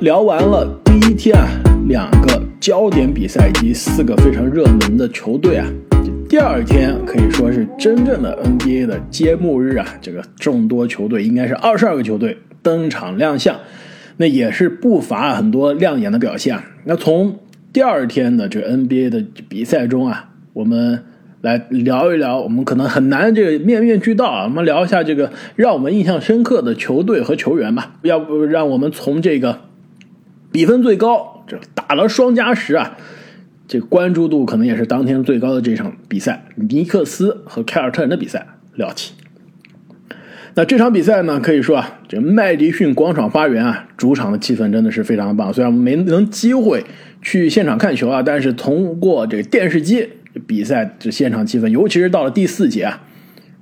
聊完了第一天啊，两个焦点比赛以及四个非常热门的球队啊，第二天可以说是真正的 NBA 的揭幕日啊，这个众多球队应该是二十二个球队登场亮相，那也是不乏很多亮眼的表现啊。那从第二天的这个 NBA 的比赛中啊，我们。来聊一聊，我们可能很难这个面面俱到啊。我们聊一下这个让我们印象深刻的球队和球员吧。要不让我们从这个比分最高，这打了双加时啊，这关注度可能也是当天最高的这场比赛——尼克斯和凯尔特人的比赛聊起。那这场比赛呢，可以说啊，这麦迪逊广场花园啊，主场的气氛真的是非常棒。虽然没能机会去现场看球啊，但是通过这个电视机。比赛这现场气氛，尤其是到了第四节啊，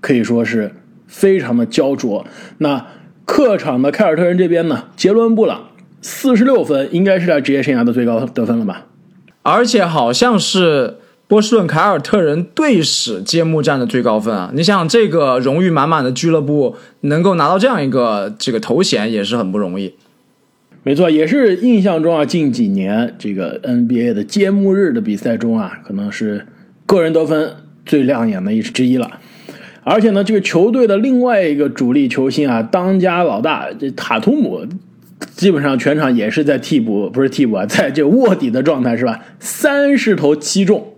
可以说是非常的焦灼。那客场的凯尔特人这边呢，杰伦布朗四十六分，应该是他职业生涯的最高得分了吧？而且好像是波士顿凯尔特人队史揭幕战的最高分啊！你想，这个荣誉满满的俱乐部能够拿到这样一个这个头衔，也是很不容易。没错，也是印象中啊，近几年这个 NBA 的揭幕日的比赛中啊，可能是。个人得分最亮眼的一之一了，而且呢，这个球队的另外一个主力球星啊，当家老大这塔图姆，基本上全场也是在替补，不是替补啊，在这卧底的状态是吧？三十投七中，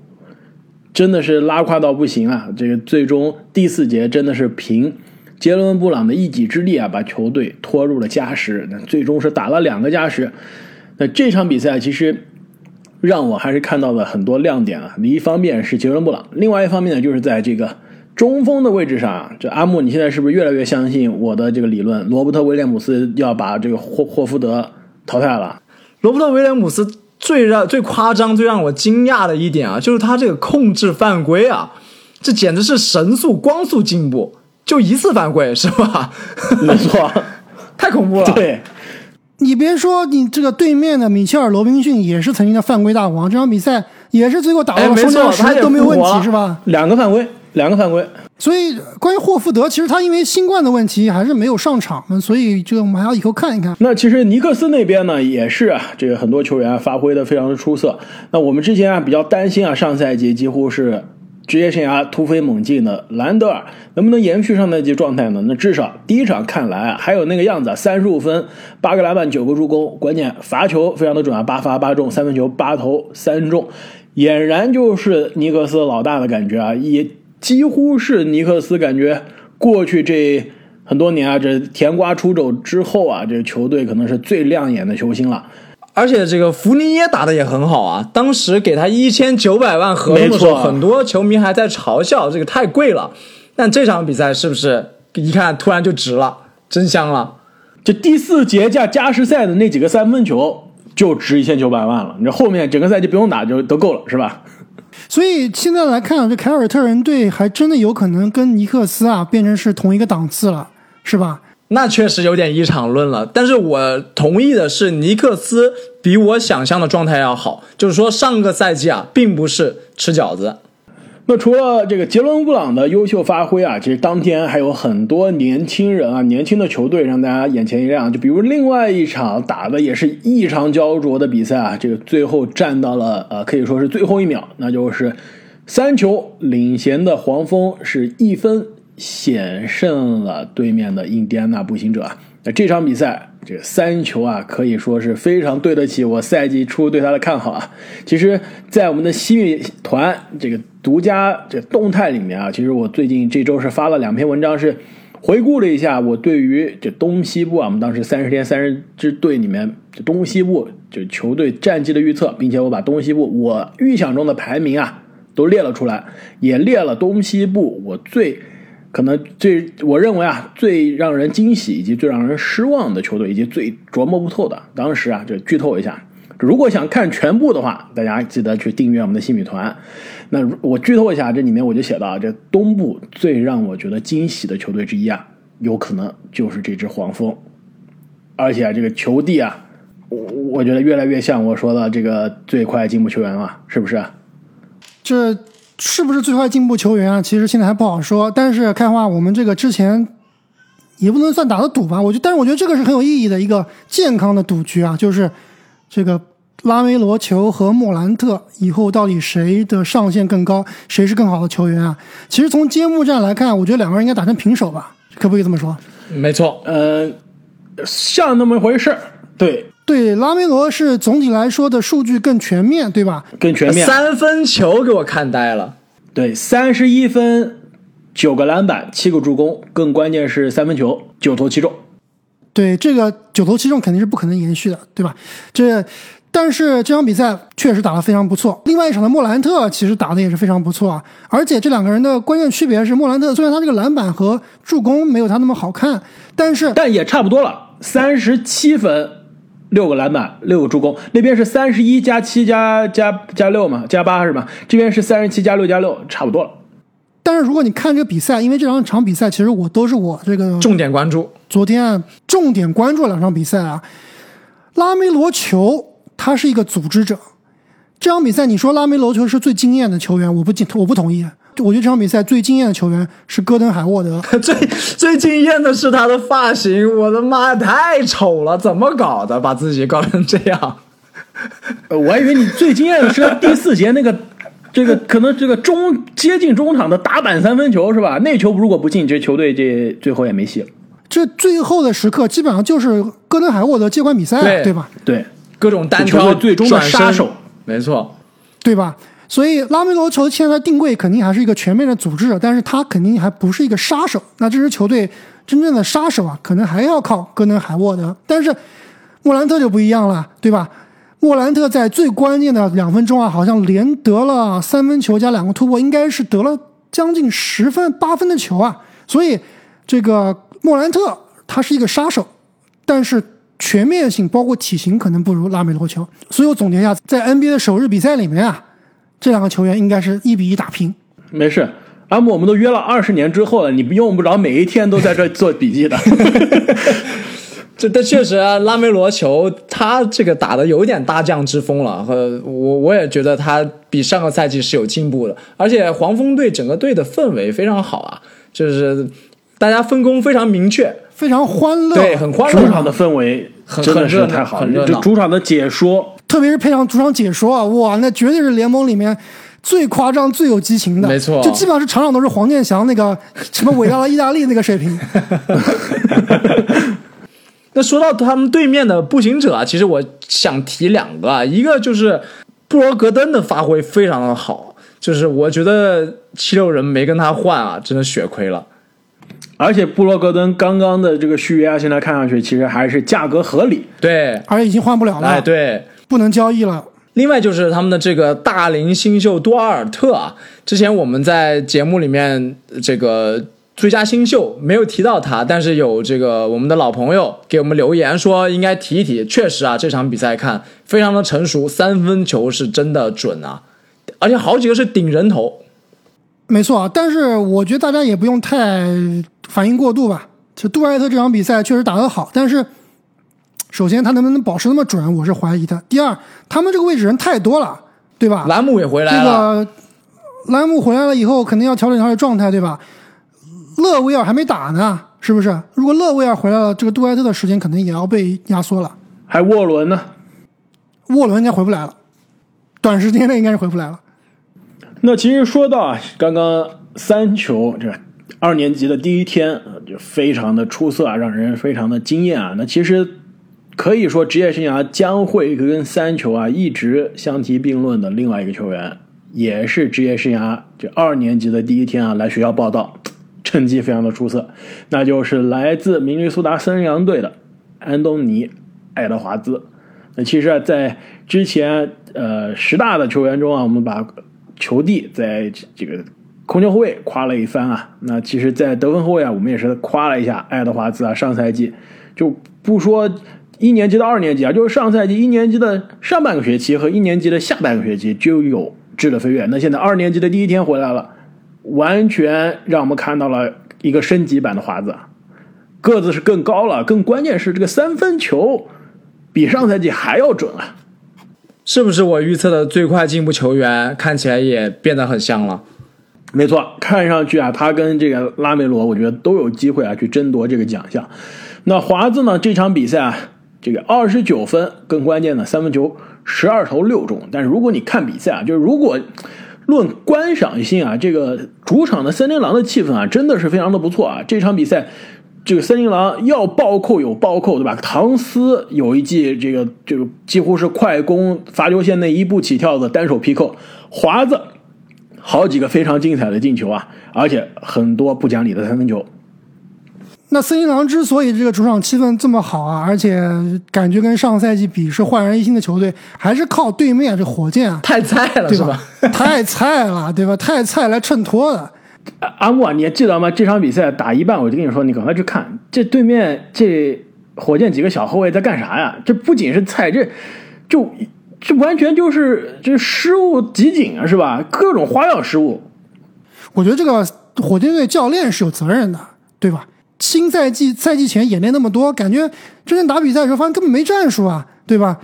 真的是拉胯到不行啊！这个最终第四节真的是凭杰伦布朗的一己之力啊，把球队拖入了加时，那最终是打了两个加时。那这场比赛其实。让我还是看到了很多亮点啊！一方面是杰伦布朗，另外一方面呢，就是在这个中锋的位置上，这阿木，你现在是不是越来越相信我的这个理论？罗伯特威廉姆斯要把这个霍霍福德淘汰了。罗伯特威廉姆斯最让最夸张、最让我惊讶的一点啊，就是他这个控制犯规啊，这简直是神速、光速进步，就一次犯规是吧？没错，太恐怖了。对。你别说，你这个对面的米切尔·罗宾逊也是曾经的犯规大王，这场比赛也是最后打到了双加时都没有问题，是吧？两个犯规，两个犯规。所以关于霍福德，其实他因为新冠的问题还是没有上场，所以这个我们还要以后看一看。那其实尼克斯那边呢，也是啊，这个很多球员发挥的非常的出色。那我们之前啊比较担心啊，上赛季几乎是。职业生涯突飞猛进的兰德尔能不能延续上赛季状态呢？那至少第一场看来啊，还有那个样子，三十五分，八个篮板，九个助攻，关键罚球非常的准啊，八罚八中，三分球八投三中，俨然就是尼克斯老大的感觉啊，也几乎是尼克斯感觉过去这很多年啊，这甜瓜出走之后啊，这球队可能是最亮眼的球星了。而且这个福尼耶打的也很好啊！当时给他一千九百万合同的时候，很多球迷还在嘲笑这个太贵了。但这场比赛是不是一看突然就值了？真香了！这第四节加加时赛的那几个三分球就值一千九百万了。你这后面整个赛季不用打就都够了，是吧？所以现在来看，这凯尔特人队还真的有可能跟尼克斯啊变成是同一个档次了，是吧？那确实有点一场论了，但是我同意的是，尼克斯比我想象的状态要好。就是说，上个赛季啊，并不是吃饺子。那除了这个杰伦布朗的优秀发挥啊，其实当天还有很多年轻人啊，年轻的球队让大家眼前一亮。就比如另外一场打的也是异常焦灼的比赛啊，这个最后站到了呃，可以说是最后一秒，那就是三球领衔的黄蜂是一分。险胜了对面的印第安纳步行者！那这场比赛这三球啊，可以说是非常对得起我赛季初对他的看好啊。其实，在我们的西米团这个独家这动态里面啊，其实我最近这周是发了两篇文章，是回顾了一下我对于这东西部啊，我们当时三十天三十支队里面这东西部就球队战绩的预测，并且我把东西部我预想中的排名啊都列了出来，也列了东西部我最。可能最我认为啊，最让人惊喜以及最让人失望的球队，以及最琢磨不透的，当时啊，就剧透一下。如果想看全部的话，大家记得去订阅我们的新米团。那我剧透一下，这里面我就写到，这东部最让我觉得惊喜的球队之一啊，有可能就是这支黄蜂。而且这个球帝啊，我我觉得越来越像我说的这个最快进步球员了，是不是？这。是不是最快进步球员啊？其实现在还不好说。但是开花，我们这个之前也不能算打的赌吧。我觉，但是我觉得这个是很有意义的一个健康的赌局啊，就是这个拉梅罗球和莫兰特以后到底谁的上限更高，谁是更好的球员啊？其实从揭幕战来看，我觉得两个人应该打成平手吧，可不可以这么说？没错，呃，像那么回事对。对，拉梅罗是总体来说的数据更全面，对吧？更全面，三分球给我看呆了。对，三十一分，九个篮板，七个助攻，更关键是三分球九投七中。对，这个九投七中肯定是不可能延续的，对吧？这，但是这场比赛确实打得非常不错。另外一场的莫兰特其实打得也是非常不错啊，而且这两个人的关键区别是，莫兰特虽然他这个篮板和助攻没有他那么好看，但是但也差不多了，三十七分。六个篮板，六个助攻，那边是三十一加七加加加六嘛，加八是吧？这边是三十七加六加六，差不多了。但是如果你看这个比赛，因为这两场比赛其实我都是我这个重点关注，昨天重点关注两场比赛啊。拉梅罗球他是一个组织者，这场比赛你说拉梅罗球是最惊艳的球员，我不惊，我不同意。我觉得这场比赛最惊艳的球员是戈登海沃德。最最惊艳的是他的发型，我的妈，太丑了！怎么搞的？把自己搞成这样？我还以为你最惊艳的是他第四节那个，这个可能这个中接近中场的打板三分球是吧？那球如果不进，这球队这最后也没戏了。这最后的时刻基本上就是戈登海沃德接管比赛，对吧？对，各种单挑最终的杀手，没错，对吧？所以拉梅罗球现在定位肯定还是一个全面的组织者，但是他肯定还不是一个杀手。那这支球队真正的杀手啊，可能还要靠戈登海沃德。但是莫兰特就不一样了，对吧？莫兰特在最关键的两分钟啊，好像连得了三分球加两个突破，应该是得了将近十分八分的球啊。所以这个莫兰特他是一个杀手，但是全面性包括体型可能不如拉梅罗球。所以我总结一下，在 NBA 的首日比赛里面啊。这两个球员应该是一比一打平。没事，阿姆，我们都约了二十年之后了，你不用不着每一天都在这做笔记的。这但确实啊，拉梅罗球他这个打的有点大将之风了，和我我也觉得他比上个赛季是有进步的。而且黄蜂队整个队的氛围非常好啊，就是大家分工非常明确，非常欢乐，对，很欢乐。主场的氛围真的是太好了，就主场的解说。特别是配上主场解说啊，哇，那绝对是联盟里面最夸张、最有激情的。没错，就基本上是场场都是黄健翔那个 什么伟大的意大利那个水平。那说到他们对面的步行者啊，其实我想提两个啊，一个就是布罗格登的发挥非常的好，就是我觉得七六人没跟他换啊，真的血亏了。而且布罗格登刚刚的这个续约啊，现在看上去其实还是价格合理。对，而且已经换不了了。哎，对。不能交易了。另外就是他们的这个大龄新秀多尔特啊，之前我们在节目里面这个最佳新秀没有提到他，但是有这个我们的老朋友给我们留言说应该提一提。确实啊，这场比赛看非常的成熟，三分球是真的准啊，而且好几个是顶人头。没错啊，但是我觉得大家也不用太反应过度吧。就杜尔特这场比赛确实打得好，但是。首先，他能不能保持那么准，我是怀疑的。第二，他们这个位置人太多了，对吧？兰姆也回来了。这个兰姆回来了以后，肯定要调整调整状态，对吧？勒维尔还没打呢，是不是？如果勒维尔回来了，这个杜埃特的时间可能也要被压缩了。还沃伦呢？沃伦应该回不来了，短时间内应该是回不来了。那其实说到啊，刚刚三球这二年级的第一天就非常的出色啊，让人非常的惊艳啊。那其实。可以说，职业生涯将会跟三球啊一直相提并论的另外一个球员，也是职业生涯这二年级的第一天啊来学校报道，成绩非常的出色，那就是来自明尼苏达森林羊队的安东尼·爱德华兹。那其实啊，在之前呃十大的球员中啊，我们把球帝在这个控球后卫夸了一番啊。那其实，在得分后卫啊，我们也是夸了一下爱德华兹啊。上赛季就不说。一年级到二年级啊，就是上赛季一年级的上半个学期和一年级的下半个学期就有质的飞跃。那现在二年级的第一天回来了，完全让我们看到了一个升级版的华子，个子是更高了，更关键是这个三分球比上赛季还要准啊！是不是我预测的最快进步球员看起来也变得很像了？没错，看上去啊，他跟这个拉梅罗，我觉得都有机会啊去争夺这个奖项。那华子呢，这场比赛啊，这个二十九分，更关键的三分球十二投六中。但是如果你看比赛啊，就是如果论观赏性啊，这个主场的森林狼的气氛啊，真的是非常的不错啊。这场比赛，这个森林狼要暴扣有暴扣，对吧？唐斯有一记这个这个几乎是快攻罚球线内一步起跳的单手劈扣，华子好几个非常精彩的进球啊，而且很多不讲理的三分球。那森林狼之所以这个主场气氛这么好啊，而且感觉跟上赛季比是焕然一新的球队，还是靠对面这火箭啊，太菜了，对吧？太菜了，对吧？太菜来衬托的。阿木啊，你还记得吗？这场比赛打一半，我就跟你说，你赶快去看这对面这火箭几个小后卫在干啥呀？这不仅是菜，这就这完全就是这失误集锦啊，是吧？各种花样失误。我觉得这个火箭队教练是有责任的，对吧？新赛季赛季前演练那么多，感觉真正打比赛的时候，发现根本没战术啊，对吧？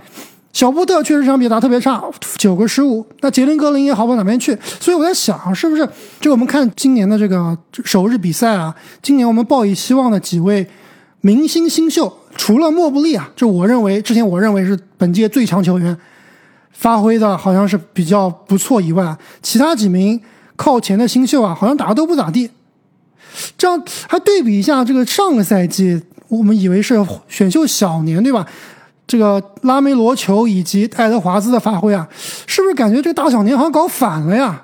小波特确实这场比赛打特别差，九个失误。那杰伦格林也好不到哪边去，所以我在想，是不是就我们看今年的这个首日比赛啊？今年我们抱以希望的几位明星新秀，除了莫布利啊，就我认为之前我认为是本届最强球员，发挥的好像是比较不错以外，其他几名靠前的新秀啊，好像打的都不咋地。这样还对比一下，这个上个赛季我们以为是选秀小年，对吧？这个拉梅罗球以及爱德华兹的发挥啊，是不是感觉这大小年好像搞反了呀？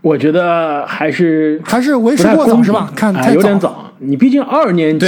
我觉得还是还是为时过早是吧？看有点早，你毕竟二年级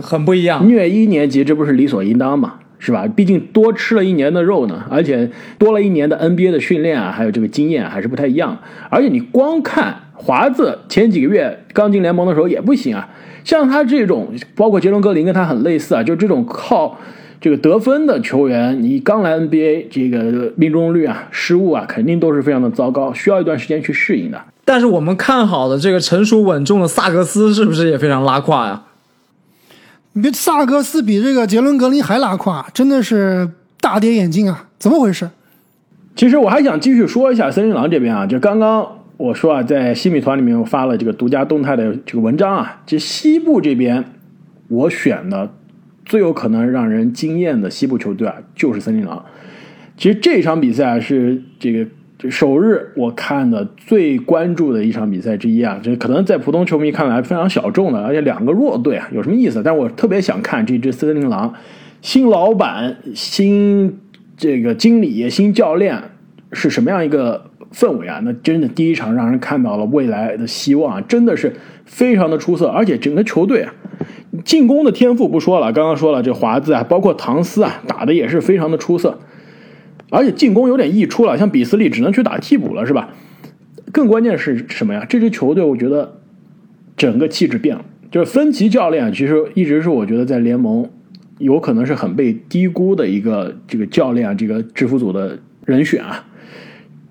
很不一样，虐一年级这不是理所应当嘛？是吧？毕竟多吃了一年的肉呢，而且多了一年的 NBA 的训练啊，还有这个经验还是不太一样。而且你光看。华子前几个月刚进联盟的时候也不行啊，像他这种，包括杰伦格林跟他很类似啊，就这种靠这个得分的球员，你刚来 NBA，这个命中率啊、失误啊，肯定都是非常的糟糕，需要一段时间去适应的。但是我们看好的这个成熟稳重的萨格斯是不是也非常拉胯呀？你别萨格斯比这个杰伦格林还拉胯，真的是大跌眼镜啊！怎么回事？其实我还想继续说一下森林狼这边啊，就刚刚。我说啊，在西米团里面我发了这个独家动态的这个文章啊，这西部这边我选的最有可能让人惊艳的西部球队啊，就是森林狼。其实这场比赛是这个首日我看的最关注的一场比赛之一啊，这可能在普通球迷看来非常小众的，而且两个弱队啊，有什么意思？但我特别想看这支森林狼新老板、新这个经理、新教练是什么样一个。氛围啊，那真的第一场让人看到了未来的希望啊，真的是非常的出色，而且整个球队啊，进攻的天赋不说了，刚刚说了这华子啊，包括唐斯啊，打的也是非常的出色，而且进攻有点溢出了，像比斯利只能去打替补了，是吧？更关键是什么呀？这支球队我觉得整个气质变了，就是芬奇教练其实一直是我觉得在联盟有可能是很被低估的一个这个教练，这个制服组的人选啊。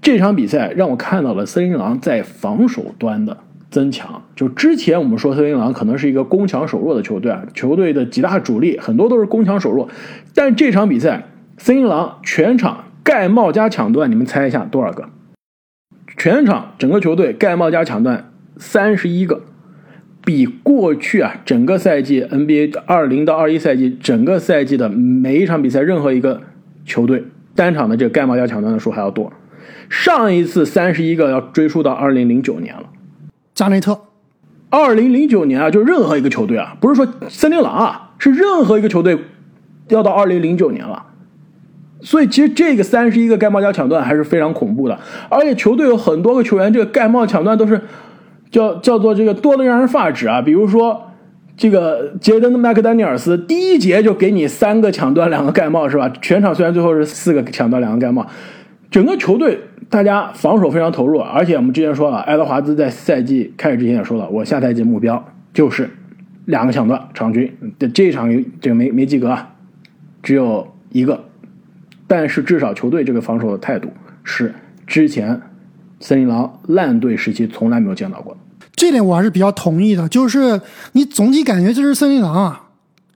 这场比赛让我看到了森林狼在防守端的增强。就之前我们说森林狼可能是一个攻强守弱的球队啊，球队的几大主力很多都是攻强守弱。但这场比赛，森林狼全场盖帽加抢断，你们猜一下多少个？全场整个球队盖帽加抢断三十一个，比过去啊整个赛季 NBA 二零到二一赛季整个赛季的每一场比赛任何一个球队单场的这个盖帽加抢断的数还要多。上一次三十一个要追溯到二零零九年了，加内特。二零零九年啊，就任何一个球队啊，不是说森林狼啊，是任何一个球队要到二零零九年了。所以其实这个三十一个盖帽加抢断还是非常恐怖的，而且球队有很多个球员，这个盖帽抢断都是叫叫做这个多的让人发指啊。比如说这个杰登麦克丹尼尔斯，第一节就给你三个抢断，两个盖帽是吧？全场虽然最后是四个抢断，两个盖帽。整个球队大家防守非常投入，而且我们之前说了，爱德华兹在赛季开始之前也说了，我下赛季目标就是两个抢断场均。这这场这个没没及格啊，只有一个，但是至少球队这个防守的态度是之前森林狼烂队时期从来没有见到过的。这点我还是比较同意的，就是你总体感觉这支森林狼啊，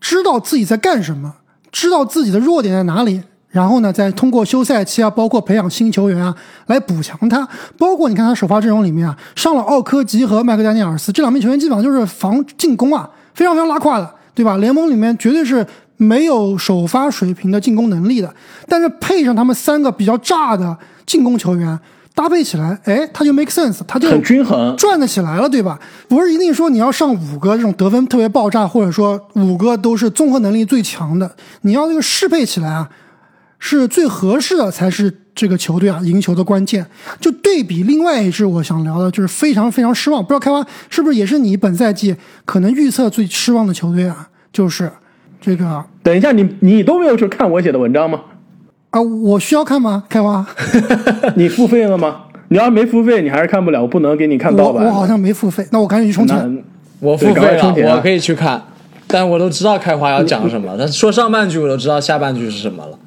知道自己在干什么，知道自己的弱点在哪里。然后呢，再通过休赛期啊，包括培养新球员啊，来补强他。包括你看他首发阵容里面啊，上了奥科吉和麦克丹尼尔斯这两名球员，基本上就是防进攻啊，非常非常拉胯的，对吧？联盟里面绝对是没有首发水平的进攻能力的。但是配上他们三个比较炸的进攻球员。搭配起来，哎，他就 make sense，他就很均衡，转得起来了，对吧？不是一定说你要上五个这种得分特别爆炸，或者说五个都是综合能力最强的，你要这个适配起来啊，是最合适的，才是这个球队啊赢球的关键。就对比另外一支，我想聊的就是非常非常失望，不知道开花是不是也是你本赛季可能预测最失望的球队啊？就是这个。等一下，你你都没有去看我写的文章吗？啊，我需要看吗？开花，你付费了吗？你要没付费，你还是看不了，我不能给你看盗版。我好像没付费，那我赶紧去充钱。我付费了，我可以去看，但我都知道开花要讲什么。但说上半句，我都知道下半句是什么了。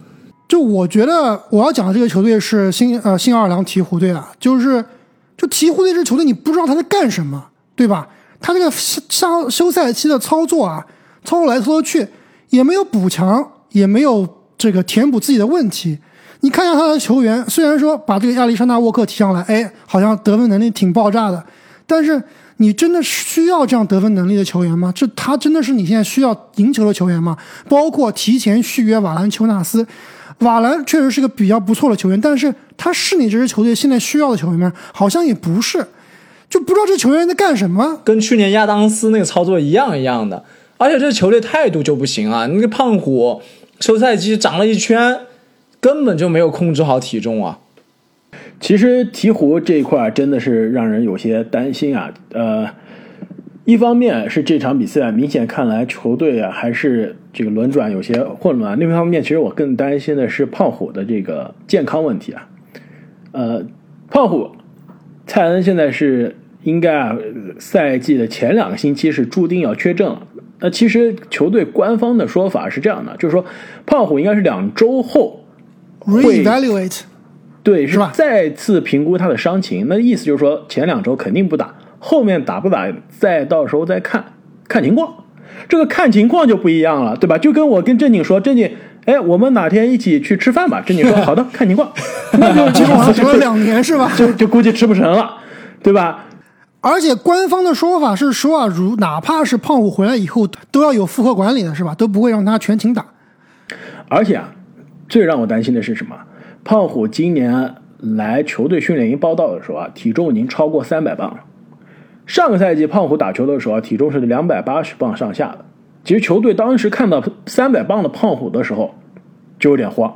就我觉得我要讲的这个球队是新呃新奥尔良鹈鹕队啊，就是就鹈鹕队这球队，你不知道他在干什么，对吧？他这个休休赛期的操作啊，操作来操去也没有补强，也没有。这个填补自己的问题，你看一下他的球员，虽然说把这个亚历山大沃克提上来，哎，好像得分能力挺爆炸的，但是你真的需要这样得分能力的球员吗？这他真的是你现在需要赢球的球员吗？包括提前续约瓦兰丘纳斯，瓦兰确实是个比较不错的球员，但是他是你这支球队现在需要的球员吗？好像也不是，就不知道这球员在干什么，跟去年亚当斯那个操作一样一样的，而且这球队态度就不行啊，那个胖虎。休赛期长了一圈，根本就没有控制好体重啊！其实鹈鹕这一块真的是让人有些担心啊。呃，一方面是这场比赛明显看来球队啊还是这个轮转有些混乱；另一方面，其实我更担心的是胖虎的这个健康问题啊。呃，胖虎蔡恩现在是应该啊，赛季的前两个星期是注定要缺阵了。那其实球队官方的说法是这样的，就是说胖虎应该是两周后 reevaluate，对，是吧？再次评估他的伤情。那意思就是说前两周肯定不打，后面打不打再到时候再看看情况。这个看情况就不一样了，对吧？就跟我跟正经说，正经，哎，我们哪天一起去吃饭吧？正经说好的，看情况。那就计划了两年是吧？就就估计吃不成了，对吧？而且官方的说法是说啊，如哪怕是胖虎回来以后，都要有复合管理的，是吧？都不会让他全勤打。而且啊，最让我担心的是什么？胖虎今年来球队训练营报道的时候啊，体重已经超过三百磅了。上个赛季胖虎打球的时候啊，体重是两百八十磅上下的。其实球队当时看到三百磅的胖虎的时候，就有点慌。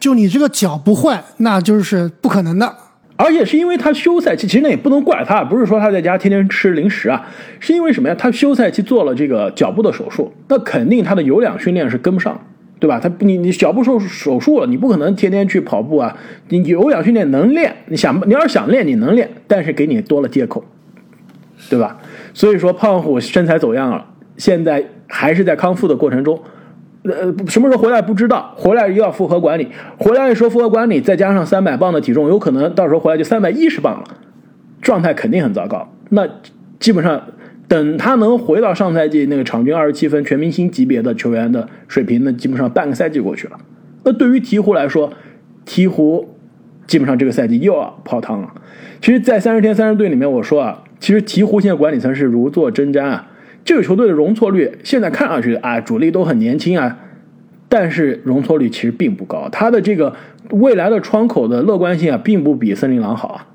就你这个脚不坏，那就是不可能的。而且是因为他休赛期，其实那也不能怪他，不是说他在家天天吃零食啊，是因为什么呀？他休赛期做了这个脚部的手术，那肯定他的有氧训练是跟不上，对吧？他你你脚部手手术了，你不可能天天去跑步啊。你有氧训练能练，你想你要是想练，你能练，但是给你多了借口，对吧？所以说胖虎身材走样了，现在还是在康复的过程中。呃，什么时候回来不知道，回来又要复合管理，回来说复合管理，再加上三百磅的体重，有可能到时候回来就三百一十磅了，状态肯定很糟糕。那基本上等他能回到上赛季那个场均二十七分全明星级别的球员的水平，那基本上半个赛季过去了。那对于鹈鹕来说，鹈鹕基本上这个赛季又要泡汤了。其实，在三十天三十队里面，我说啊，其实鹈鹕现在管理层是如坐针毡啊。这个球队的容错率现在看上去啊，主力都很年轻啊，但是容错率其实并不高。他的这个未来的窗口的乐观性啊，并不比森林狼好啊。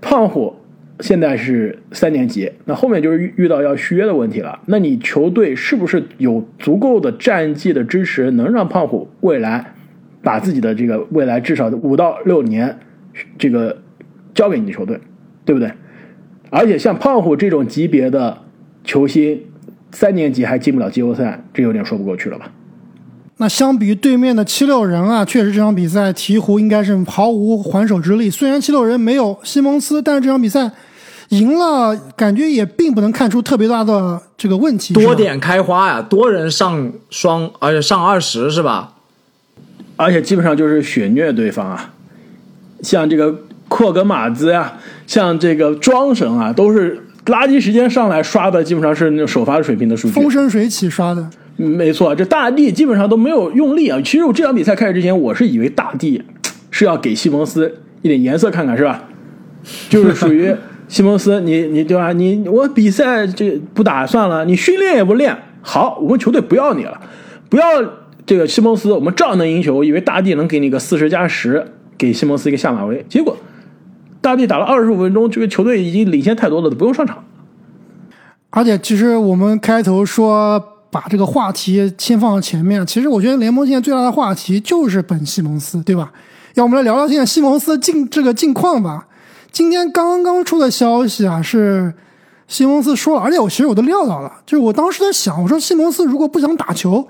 胖虎现在是三年级，那后面就是遇到要续约的问题了。那你球队是不是有足够的战绩的支持，能让胖虎未来把自己的这个未来至少五到六年这个交给你的球队，对不对？而且像胖虎这种级别的。球星三年级还进不了季后赛，这有点说不过去了吧？那相比于对面的七六人啊，确实这场比赛鹈鹕应该是毫无还手之力。虽然七六人没有西蒙斯，但是这场比赛赢了，感觉也并不能看出特别大的这个问题。多点开花呀，多人上双，而且上二十是吧？而且基本上就是血虐对方啊，像这个库格马兹呀，像这个庄神啊，都是。垃圾时间上来刷的基本上是那种首发水平的数据，风生水起刷的。没错，这大帝基本上都没有用力啊。其实我这场比赛开始之前，我是以为大帝是要给西蒙斯一点颜色看看，是吧？就是属于西蒙斯，你你对吧？你我比赛这不打算了，你训练也不练，好，我们球队不要你了，不要这个西蒙斯，我们照样能赢球。我以为大帝能给你个四十加十，给西蒙斯一个下马威，结果大帝打了二十五分钟，这个球队已经领先太多了，都不用上场。而且，其实我们开头说把这个话题先放到前面，其实我觉得联盟现在最大的话题就是本西蒙斯，对吧？要我们来聊聊现在西蒙斯的近这个近况吧。今天刚刚出的消息啊，是西蒙斯说了，而且我其实我都料到了，就是我当时在想，我说西蒙斯如果不想打球，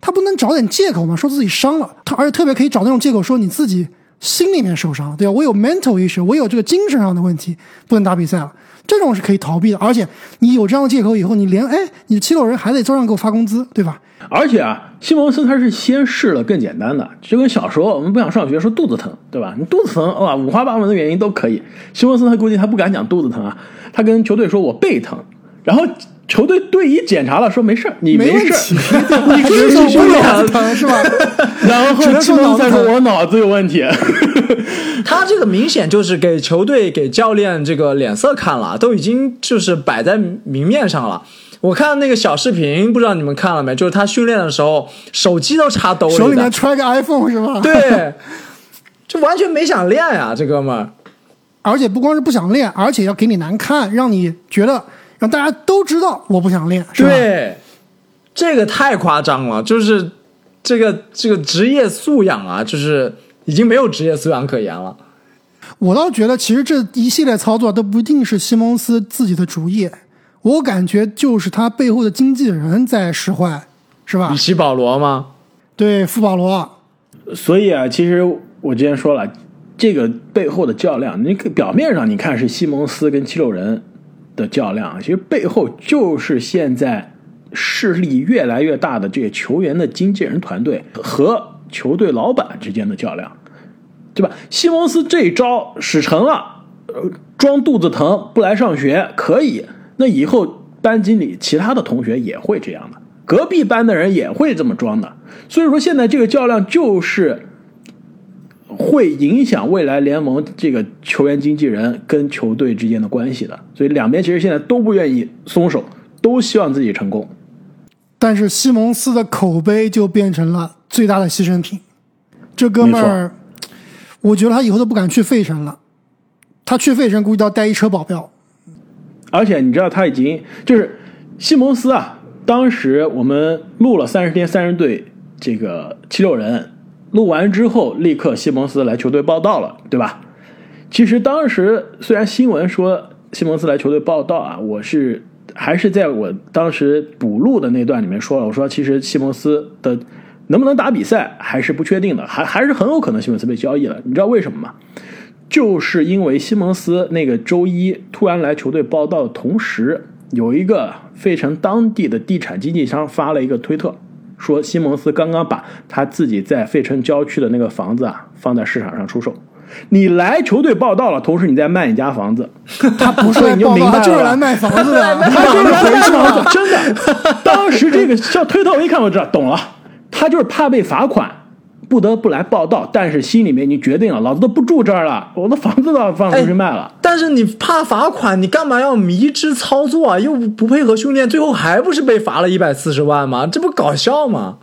他不能找点借口吗？说自己伤了，他而且特别可以找那种借口说你自己心里面受伤，对吧？我有 mental issue，我有这个精神上的问题，不能打比赛了。这种是可以逃避的，而且你有这样的借口以后，你连哎，你七六人还得照样给我发工资，对吧？而且啊，西蒙斯他是先试了更简单的，就跟小时候我们不想上学说肚子疼，对吧？你肚子疼哇，五花八门的原因都可以。西蒙斯他估计他不敢讲肚子疼啊，他跟球队说我背疼，然后球队队医检查了说没事儿你没事儿 你只是说脑子疼是吧？然后西蒙斯才说我脑子有问题。他这个明显就是给球队、给教练这个脸色看了，都已经就是摆在明面上了。我看那个小视频，不知道你们看了没？就是他训练的时候，手机都插兜里，手里面揣个 iPhone 是吧？对，就完全没想练呀，这哥们儿。而且不光是不想练，而且要给你难看，让你觉得让大家都知道我不想练，是吧？对，这个太夸张了，就是这个这个职业素养啊，就是已经没有职业素养可言了。我倒觉得，其实这一系列操作都不一定是西蒙斯自己的主意。我感觉就是他背后的经纪人在使坏，是吧？比奇保罗吗？对，富保罗。所以啊，其实我之前说了，这个背后的较量，你表面上你看是西蒙斯跟七六人的较量，其实背后就是现在势力越来越大的这些球员的经纪人团队和球队老板之间的较量，对吧？西蒙斯这一招使成了，呃，装肚子疼不来上学可以。那以后班级里其他的同学也会这样的，隔壁班的人也会这么装的。所以说现在这个较量就是会影响未来联盟这个球员经纪人跟球队之间的关系的。所以两边其实现在都不愿意松手，都希望自己成功。但是西蒙斯的口碑就变成了最大的牺牲品。这哥们儿，我觉得他以后都不敢去费城了。他去费城估计要带一车保镖。而且你知道他已经就是西蒙斯啊，当时我们录了三十天三人队这个七六人，录完之后立刻西蒙斯来球队报道了，对吧？其实当时虽然新闻说西蒙斯来球队报道啊，我是还是在我当时补录的那段里面说了，我说其实西蒙斯的能不能打比赛还是不确定的，还还是很有可能西蒙斯被交易了。你知道为什么吗？就是因为西蒙斯那个周一突然来球队报道的同时，有一个费城当地的地产经纪商发了一个推特，说西蒙斯刚刚把他自己在费城郊区的那个房子啊放在市场上出售。你来球队报道了，同时你在卖你家房子，他不是来报道，他就是来卖房子的，他就是来卖房子，真的。当时这个像推特，我一看我知道，懂了，他就是怕被罚款。不得不来报道，但是心里面已经决定了，老子都不住这儿了，我的房子都要放出去卖了。但是你怕罚款，你干嘛要迷之操作啊？又不配合训练，最后还不是被罚了一百四十万吗？这不搞笑吗？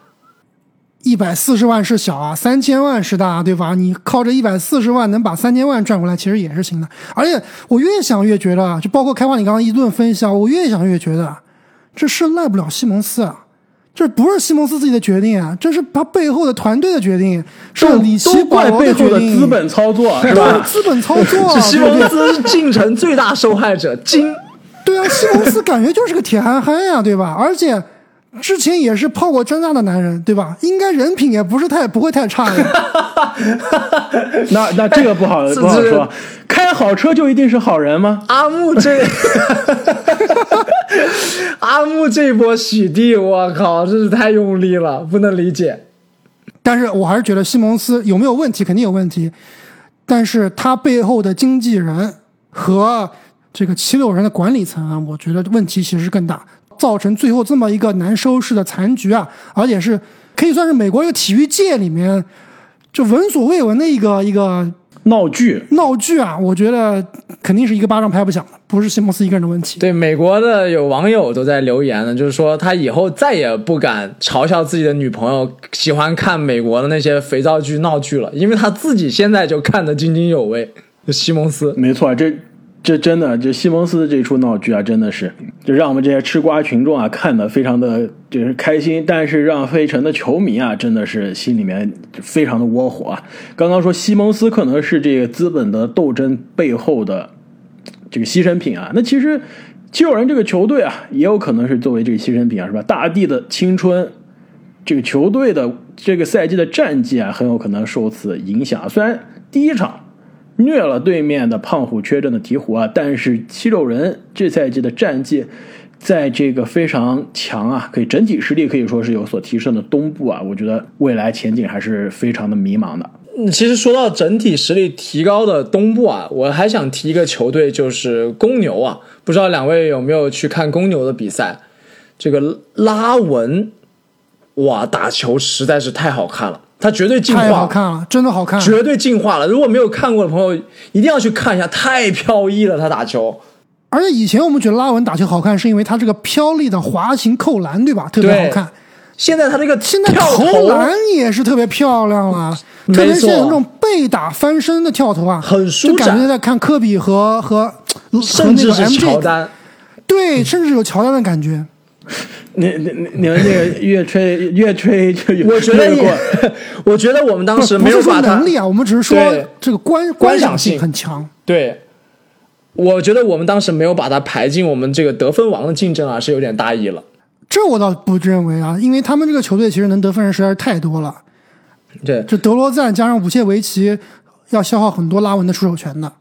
一百四十万是小啊，三千万是大，对吧？你靠着一百四十万能把三千万赚回来，其实也是行的。而且我越想越觉得，就包括开花你刚刚一顿分析啊，我越想越觉得，这事赖不了西蒙斯啊。这不是西蒙斯自己的决定啊，这是他背后的团队的决定，是里奇保罗的决定。资本操作是吧？资本操作，西蒙斯进程最大受害者。金，对啊，西蒙斯感觉就是个铁憨憨呀，对吧？而且之前也是泡过真娜的男人，对吧？应该人品也不是太不会太差的。那那这个不好 不好说，开好车就一定是好人吗？阿木这。阿木这波洗地，我靠，真是太用力了，不能理解。但是我还是觉得西蒙斯有没有问题，肯定有问题。但是他背后的经纪人和这个七六人的管理层啊，我觉得问题其实更大。造成最后这么一个难收拾的残局啊，而且是可以算是美国一个体育界里面就闻所未闻的一个一个闹剧。闹剧啊！我觉得肯定是一个巴掌拍不响的，不是西蒙斯一个人的问题。对，美国的有网友都在留言呢，就是说他以后再也不敢嘲笑自己的女朋友喜欢看美国的那些肥皂剧闹剧了，因为他自己现在就看得津津有味。就西蒙斯，没错，这这真的，这西蒙斯这出闹剧啊，真的是就让我们这些吃瓜群众啊看得非常的就是开心，但是让费城的球迷啊真的是心里面非常的窝火啊。刚刚说西蒙斯可能是这个资本的斗争背后的这个牺牲品啊，那其实七六人这个球队啊也有可能是作为这个牺牲品啊，是吧？大地的青春，这个球队的这个赛季的战绩啊，很有可能受此影响。虽然第一场。虐了对面的胖虎缺阵的鹈鹕啊，但是七六人这赛季的战绩，在这个非常强啊，可以整体实力可以说是有所提升的东部啊，我觉得未来前景还是非常的迷茫的。其实说到整体实力提高的东部啊，我还想提一个球队，就是公牛啊。不知道两位有没有去看公牛的比赛？这个拉文，哇，打球实在是太好看了。他绝对进化，太好看了，真的好看，绝对进化了。如果没有看过的朋友，一定要去看一下，太飘逸了。他打球，而且以前我们觉得拉文打球好看，是因为他这个飘逸的滑行扣篮，对吧？特别好看。现在他这个现在投篮也是特别漂亮了，特别是那种被打翻身的跳投啊，很舒展，感觉在看科比和和甚至是乔丹，对，甚至有乔丹的感觉。你你你们这个 越吹越吹就我觉得也，我觉得我们当时没有把能力啊，我们只是说这个观观赏性很强。对，我觉得我们当时没有把他排进我们这个得分王的竞争啊，是有点大意了。这我倒不认为啊，因为他们这个球队其实能得分人实在是太多了。对，这德罗赞加上武切维奇，要消耗很多拉文的出手权的。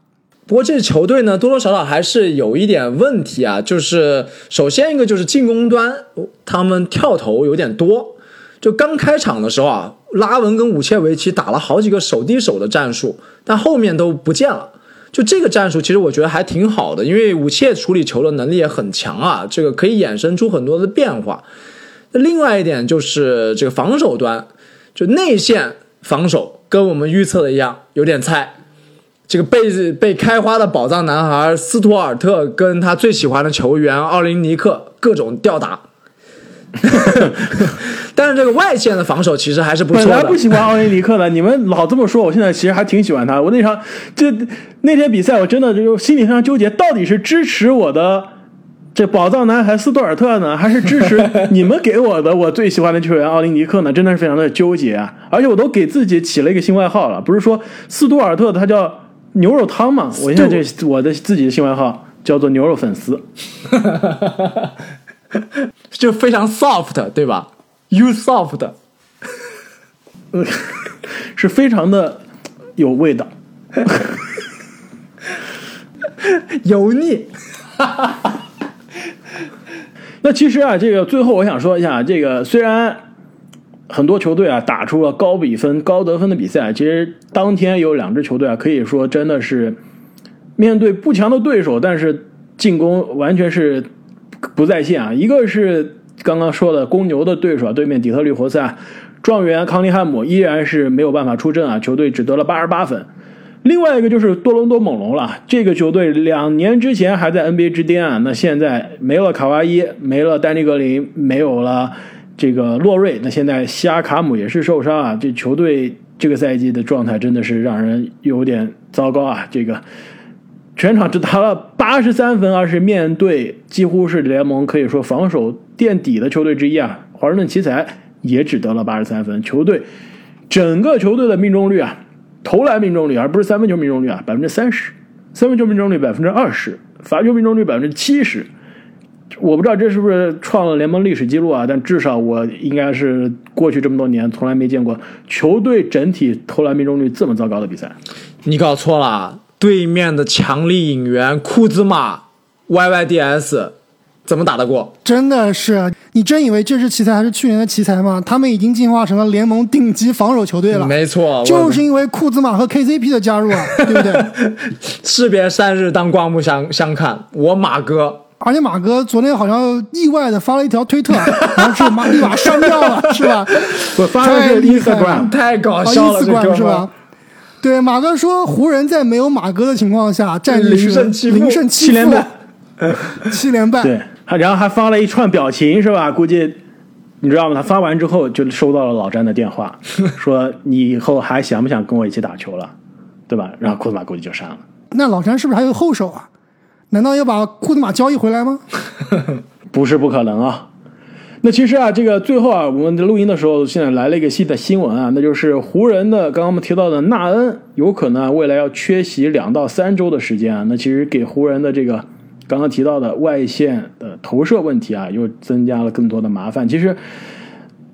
不过这支球队呢，多多少少还是有一点问题啊。就是首先一个就是进攻端，他们跳投有点多。就刚开场的时候啊，拉文跟武切维奇打了好几个手递手的战术，但后面都不见了。就这个战术，其实我觉得还挺好的，因为武切处理球的能力也很强啊，这个可以衍生出很多的变化。那另外一点就是这个防守端，就内线防守跟我们预测的一样，有点菜。这个被被开花的宝藏男孩斯图尔特跟他最喜欢的球员奥林尼克各种吊打，但是这个外线的防守其实还是不错的。本来不喜欢奥林尼克的，你们老这么说，我现在其实还挺喜欢他。我那场这那天比赛，我真的就心里非常纠结，到底是支持我的这宝藏男孩斯图尔特呢，还是支持你们给我的我最喜欢的球员奥林尼克呢？真的是非常的纠结啊！而且我都给自己起了一个新外号了，不是说斯图尔特他叫。牛肉汤嘛，我现在这我的自己的新外号叫做牛肉粉丝，就非常 soft 对吧？You soft，是非常的有味道，油腻。那其实啊，这个最后我想说一下，这个虽然。很多球队啊打出了高比分、高得分的比赛。其实当天有两支球队啊，可以说真的是面对不强的对手，但是进攻完全是不在线啊。一个是刚刚说的公牛的对手，啊对面底特律活塞状元康利汉姆依然是没有办法出阵啊，球队只得了八十八分。另外一个就是多伦多猛龙了，这个球队两年之前还在 NBA 之巅啊，那现在没了卡哇伊，没了丹尼格林，没有了。这个洛瑞，那现在西亚卡姆也是受伤啊，这球队这个赛季的状态真的是让人有点糟糕啊。这个全场只打了八十三分，而是面对几乎是联盟可以说防守垫底的球队之一啊，华盛顿奇才也只得了八十三分。球队整个球队的命中率啊，投篮命中率而不是三分球命中率啊，百分之三十，三分球命中率百分之二十，罚球命中率百分之七十。我不知道这是不是创了联盟历史记录啊？但至少我应该是过去这么多年从来没见过球队整体投篮命中率这么糟糕的比赛。你搞错了，对面的强力引援库兹马，YYDS 怎么打得过？真的是，你真以为这支奇才还是去年的奇才吗？他们已经进化成了联盟顶级防守球队了。没错，就是因为库兹马和 KCP 的加入啊，对不对？士别三日，当刮目相相看。我马哥。而且马哥昨天好像意外的发了一条推特，然后是马立马删掉了，是吧？我发的是 Instagram，太搞笑了，这是吧？对，马哥说湖人在没有马哥的情况下，战绩是零胜七连败，七连败。对，然后还发了一串表情，是吧？估计你知道吗？他发完之后就收到了老詹的电话，说你以后还想不想跟我一起打球了，对吧？然后库兹马估计就删了。那老詹是不是还有后手啊？难道要把库兹马交易回来吗？不是不可能啊。那其实啊，这个最后啊，我们录音的时候，现在来了一个新的新闻啊，那就是湖人的刚刚我们提到的纳恩，有可能未来要缺席两到三周的时间啊。那其实给湖人的这个刚刚提到的外线的投射问题啊，又增加了更多的麻烦。其实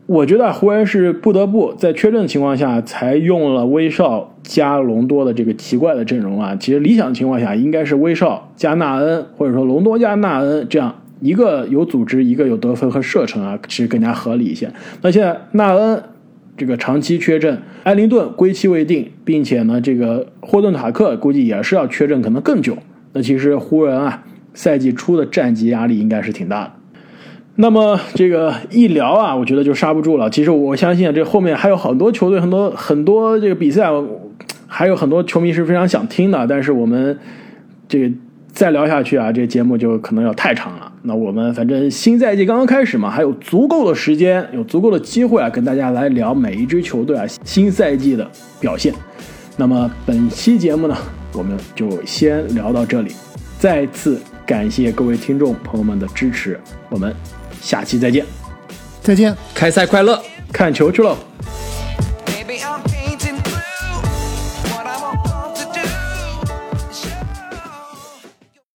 我觉得湖人是不得不在缺阵的情况下，才用了威少加隆多的这个奇怪的阵容啊。其实理想情况下，应该是威少加纳恩，或者说隆多加纳恩这样。一个有组织，一个有得分和射程啊，其实更加合理一些。那现在纳恩这个长期缺阵，埃灵顿归期未定，并且呢，这个霍顿塔克估计也是要缺阵，可能更久。那其实湖人啊，赛季初的战绩压力应该是挺大的。那么这个一聊啊，我觉得就刹不住了。其实我相信这后面还有很多球队，很多很多这个比赛，还有很多球迷是非常想听的。但是我们这个。再聊下去啊，这节目就可能要太长了。那我们反正新赛季刚刚开始嘛，还有足够的时间，有足够的机会啊，跟大家来聊每一支球队啊新赛季的表现。那么本期节目呢，我们就先聊到这里。再次感谢各位听众朋友们的支持，我们下期再见。再见，开赛快乐，看球去喽。